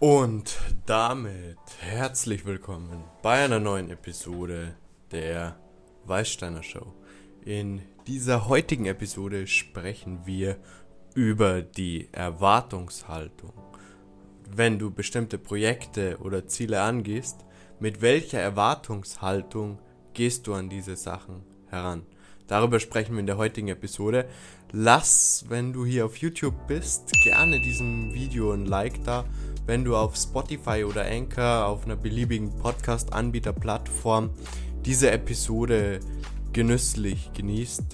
Und damit herzlich willkommen bei einer neuen Episode der Weißsteiner Show. In dieser heutigen Episode sprechen wir über die Erwartungshaltung. Wenn du bestimmte Projekte oder Ziele angehst, mit welcher Erwartungshaltung gehst du an diese Sachen heran? Darüber sprechen wir in der heutigen Episode. Lass, wenn du hier auf YouTube bist, gerne diesem Video ein Like da. Wenn du auf Spotify oder Anchor auf einer beliebigen Podcast-Anbieter-Plattform diese Episode genüsslich genießt,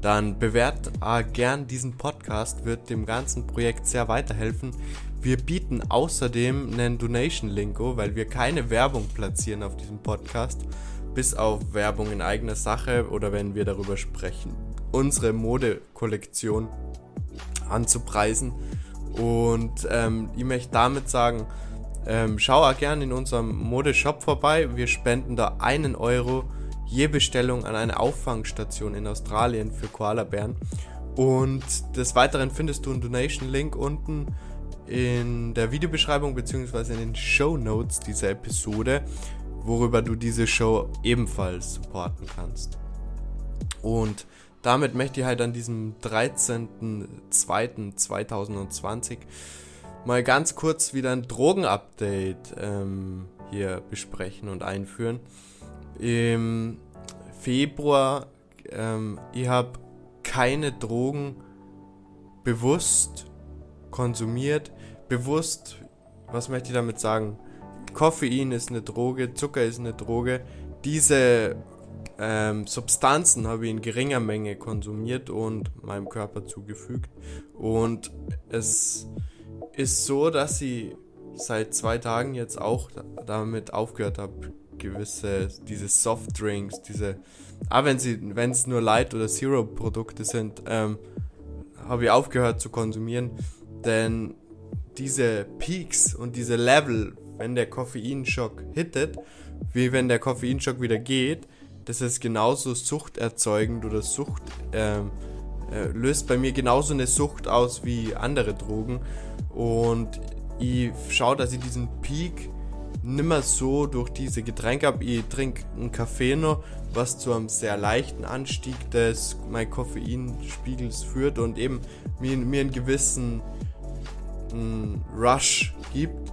dann bewert äh, gern diesen Podcast, wird dem ganzen Projekt sehr weiterhelfen. Wir bieten außerdem einen Donation-Link, weil wir keine Werbung platzieren auf diesem Podcast bis auf Werbung in eigener Sache oder wenn wir darüber sprechen, unsere Modekollektion anzupreisen. Und ähm, ich möchte damit sagen, ähm, schau auch gerne in unserem Modeshop vorbei. Wir spenden da einen Euro je Bestellung an eine Auffangstation in Australien für Koalabären. Und des Weiteren findest du einen Donation-Link unten in der Videobeschreibung bzw. in den Show Notes dieser Episode worüber du diese Show ebenfalls supporten kannst. Und damit möchte ich halt an diesem 13.02.2020 mal ganz kurz wieder ein Drogenupdate ähm, hier besprechen und einführen. Im Februar, ähm, ich habe keine Drogen bewusst konsumiert. Bewusst, was möchte ich damit sagen? Koffein ist eine Droge, Zucker ist eine Droge. Diese ähm, Substanzen habe ich in geringer Menge konsumiert und meinem Körper zugefügt. Und es ist so, dass ich seit zwei Tagen jetzt auch damit aufgehört habe, gewisse, diese Softdrinks, diese, ah, wenn sie, wenn es nur Light- oder Zero-Produkte sind, ähm, habe ich aufgehört zu konsumieren, denn diese Peaks und diese Level wenn der Koffeinschock hittet, wie wenn der Koffeinschock wieder geht, das ist genauso suchterzeugend oder Sucht ähm, äh, löst bei mir genauso eine Sucht aus wie andere Drogen und ich schaue, dass ich diesen Peak nimmer so durch diese Getränke habe. Ich trinke einen Kaffee noch, was zu einem sehr leichten Anstieg des mein Koffeinspiegels führt und eben mir, mir einen gewissen einen Rush gibt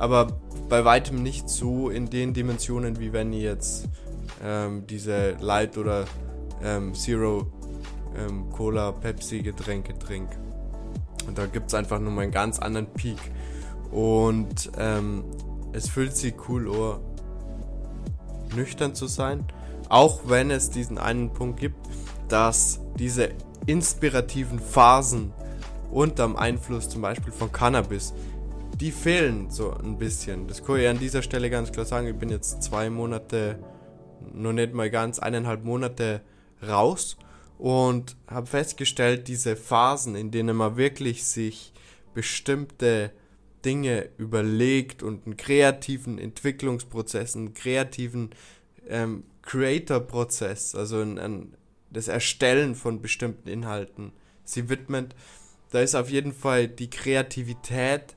aber bei weitem nicht so in den Dimensionen, wie wenn ich jetzt ähm, diese Light oder ähm, Zero ähm, Cola, Pepsi Getränke trinke. Und da gibt es einfach nur mal einen ganz anderen Peak. Und ähm, es fühlt sich cool an, nüchtern zu sein. Auch wenn es diesen einen Punkt gibt, dass diese inspirativen Phasen unterm Einfluss zum Beispiel von Cannabis die fehlen so ein bisschen. Das kann ich an dieser Stelle ganz klar sagen. Ich bin jetzt zwei Monate, noch nicht mal ganz, eineinhalb Monate raus und habe festgestellt, diese Phasen, in denen man wirklich sich bestimmte Dinge überlegt und einen kreativen Entwicklungsprozess, einen kreativen ähm, Creator-Prozess, also ein, ein, das Erstellen von bestimmten Inhalten, sie widmet, da ist auf jeden Fall die Kreativität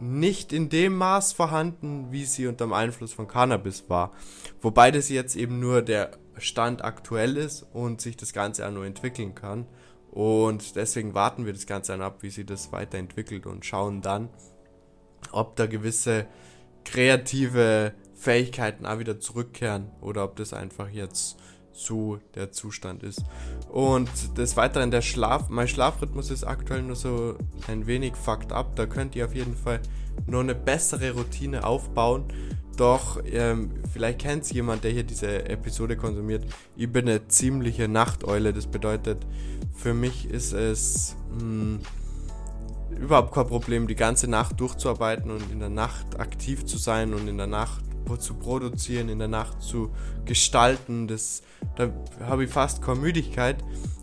nicht in dem Maß vorhanden, wie sie unter dem Einfluss von Cannabis war. Wobei das jetzt eben nur der Stand aktuell ist und sich das Ganze auch nur entwickeln kann. Und deswegen warten wir das Ganze dann ab, wie sich das weiterentwickelt und schauen dann, ob da gewisse kreative Fähigkeiten auch wieder zurückkehren oder ob das einfach jetzt so der Zustand ist. Und des Weiteren der Schlaf, mein Schlafrhythmus ist aktuell nur so ein wenig fucked up. Da könnt ihr auf jeden Fall nur eine bessere Routine aufbauen. Doch ähm, vielleicht kennt es jemand, der hier diese Episode konsumiert. Ich bin eine ziemliche Nachteule. Das bedeutet, für mich ist es mh, hm, überhaupt kein Problem, die ganze Nacht durchzuarbeiten und in der Nacht aktiv zu sein und in der Nacht zu produzieren, in der Nacht zu gestalten. Das, da habe ich fast keine Müdigkeit.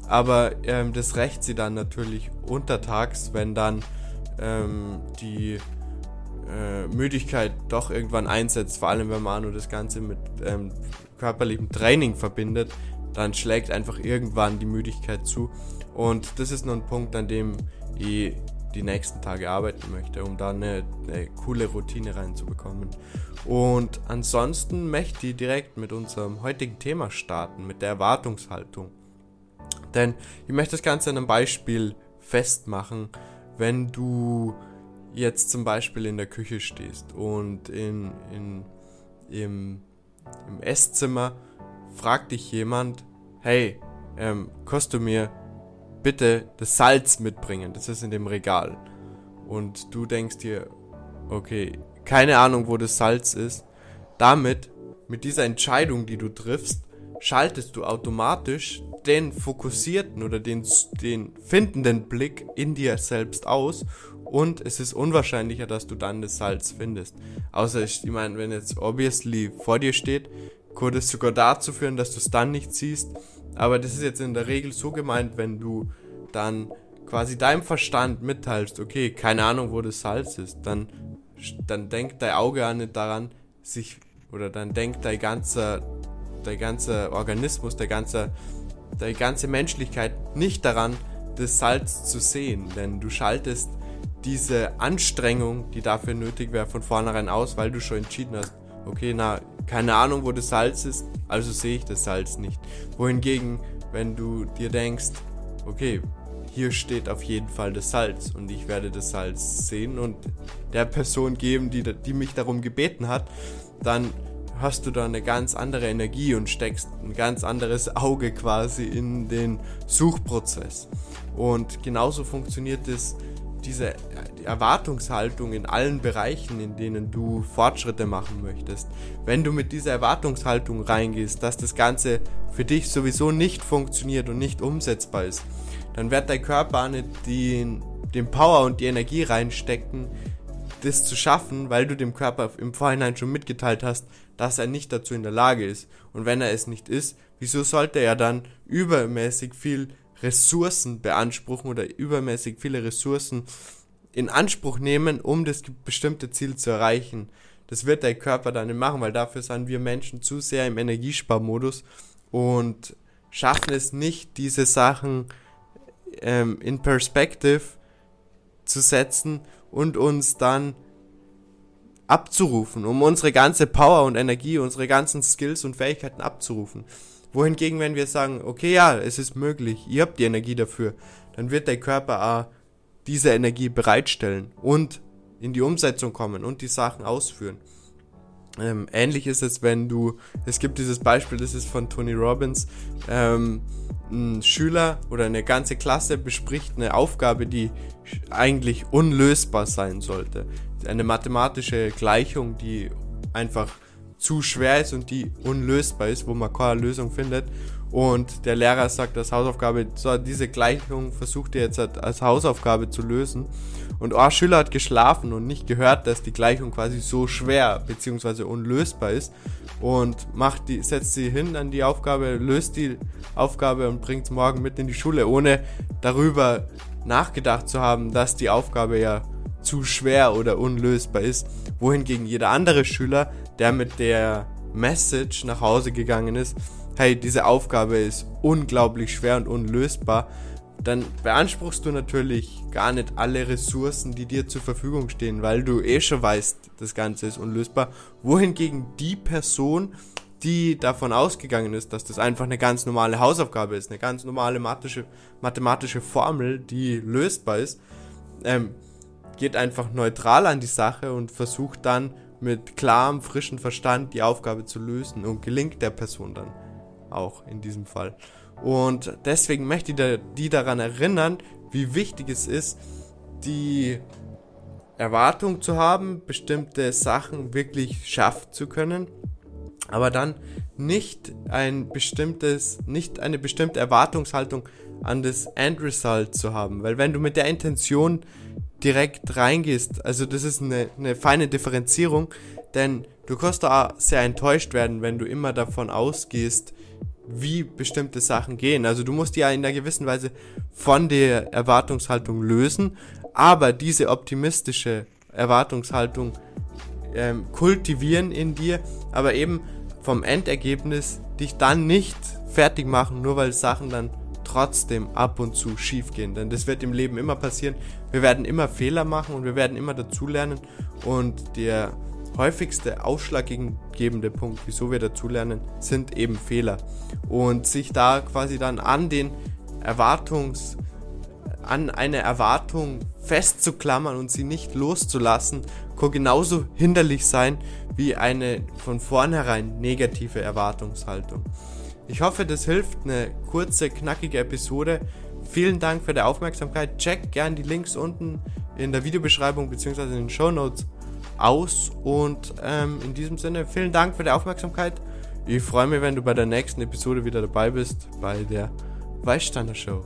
Aber ähm, das rächt sie dann natürlich untertags, wenn dann ähm, die äh, Müdigkeit doch irgendwann einsetzt. Vor allem, wenn man nur das Ganze mit ähm, körperlichem Training verbindet, dann schlägt einfach irgendwann die Müdigkeit zu. Und das ist nur ein Punkt, an dem ich die nächsten Tage arbeiten möchte, um da eine, eine coole Routine reinzubekommen. Und ansonsten möchte ich direkt mit unserem heutigen Thema starten, mit der Erwartungshaltung. Denn ich möchte das Ganze an einem Beispiel festmachen, wenn du jetzt zum Beispiel in der Küche stehst und in, in, im, im Esszimmer fragt dich jemand, hey, ähm, kannst mir bitte das Salz mitbringen? Das ist in dem Regal. Und du denkst dir, okay, keine Ahnung, wo das Salz ist. Damit, mit dieser Entscheidung, die du triffst, schaltest du automatisch den fokussierten oder den, den findenden Blick in dir selbst aus und es ist unwahrscheinlicher, dass du dann das Salz findest. Außer, ich meine, wenn jetzt obviously vor dir steht, könnte es sogar dazu führen, dass du es dann nicht siehst. Aber das ist jetzt in der Regel so gemeint, wenn du dann quasi deinem Verstand mitteilst, okay, keine Ahnung, wo das Salz ist, dann, dann denkt dein Auge auch nicht daran, sich, oder dann denkt dein ganzer, dein ganzer Organismus, der ganze deine ganze Menschlichkeit nicht daran, das Salz zu sehen, denn du schaltest diese Anstrengung, die dafür nötig wäre, von vornherein aus, weil du schon entschieden hast, okay, na, keine Ahnung, wo das Salz ist, also sehe ich das Salz nicht. Wohingegen, wenn du dir denkst, okay, hier steht auf jeden Fall das Salz und ich werde das Salz sehen und der Person geben, die, die mich darum gebeten hat, dann hast du da eine ganz andere Energie und steckst ein ganz anderes Auge quasi in den Suchprozess. Und genauso funktioniert es, diese Erwartungshaltung in allen Bereichen, in denen du Fortschritte machen möchtest. Wenn du mit dieser Erwartungshaltung reingehst, dass das Ganze für dich sowieso nicht funktioniert und nicht umsetzbar ist, dann wird dein Körper nicht den, den Power und die Energie reinstecken, das zu schaffen, weil du dem Körper im Vorhinein schon mitgeteilt hast, dass er nicht dazu in der Lage ist. Und wenn er es nicht ist, wieso sollte er dann übermäßig viel Ressourcen beanspruchen oder übermäßig viele Ressourcen in Anspruch nehmen, um das bestimmte Ziel zu erreichen? Das wird der Körper dann nicht machen, weil dafür sind wir Menschen zu sehr im Energiesparmodus und schaffen es nicht, diese Sachen ähm, in Perspective zu setzen und uns dann abzurufen, um unsere ganze Power und Energie, unsere ganzen Skills und Fähigkeiten abzurufen. Wohingegen, wenn wir sagen, okay, ja, es ist möglich, ihr habt die Energie dafür, dann wird der Körper auch diese Energie bereitstellen und in die Umsetzung kommen und die Sachen ausführen. Ähm, ähnlich ist es, wenn du, es gibt dieses Beispiel, das ist von Tony Robbins, ähm, ein Schüler oder eine ganze Klasse bespricht eine Aufgabe, die eigentlich unlösbar sein sollte. Eine mathematische Gleichung, die einfach zu schwer ist und die unlösbar ist, wo man keine Lösung findet. Und der Lehrer sagt als Hausaufgabe, so, diese Gleichung versucht ihr jetzt als Hausaufgabe zu lösen. Und ein Schüler hat geschlafen und nicht gehört, dass die Gleichung quasi so schwer bzw. unlösbar ist. Und macht die, setzt sie hin an die Aufgabe, löst die Aufgabe und bringt es morgen mit in die Schule, ohne darüber nachgedacht zu haben, dass die Aufgabe ja zu schwer oder unlösbar ist. Wohingegen jeder andere Schüler, der mit der Message nach Hause gegangen ist, hey, diese Aufgabe ist unglaublich schwer und unlösbar, dann beanspruchst du natürlich gar nicht alle Ressourcen, die dir zur Verfügung stehen, weil du eh schon weißt, das Ganze ist unlösbar. Wohingegen die Person, die davon ausgegangen ist, dass das einfach eine ganz normale Hausaufgabe ist, eine ganz normale mathematische, mathematische Formel, die lösbar ist, ähm, geht einfach neutral an die Sache und versucht dann mit klarem, frischen Verstand die Aufgabe zu lösen und gelingt der Person dann auch in diesem Fall. Und deswegen möchte ich die daran erinnern, wie wichtig es ist, die Erwartung zu haben, bestimmte Sachen wirklich schaffen zu können, aber dann nicht ein bestimmtes, nicht eine bestimmte Erwartungshaltung an das Endresult zu haben, weil wenn du mit der Intention direkt reingehst, also das ist eine, eine feine Differenzierung, denn du kannst da sehr enttäuscht werden, wenn du immer davon ausgehst, wie bestimmte Sachen gehen. Also du musst ja in einer gewissen Weise von der Erwartungshaltung lösen, aber diese optimistische Erwartungshaltung ähm, kultivieren in dir, aber eben vom Endergebnis dich dann nicht fertig machen, nur weil Sachen dann trotzdem ab und zu schief gehen. Denn das wird im Leben immer passieren. Wir werden immer Fehler machen und wir werden immer dazulernen. Und der häufigste ausschlaggebende Punkt, wieso wir dazulernen, sind eben Fehler. Und sich da quasi dann an den Erwartungs, an eine Erwartung festzuklammern und sie nicht loszulassen, kann genauso hinderlich sein wie eine von vornherein negative Erwartungshaltung. Ich hoffe, das hilft. Eine kurze, knackige Episode. Vielen Dank für die Aufmerksamkeit. Check gern die Links unten in der Videobeschreibung bzw. in den Show Notes aus. Und ähm, in diesem Sinne, vielen Dank für die Aufmerksamkeit. Ich freue mich, wenn du bei der nächsten Episode wieder dabei bist, bei der Weißsteiner Show.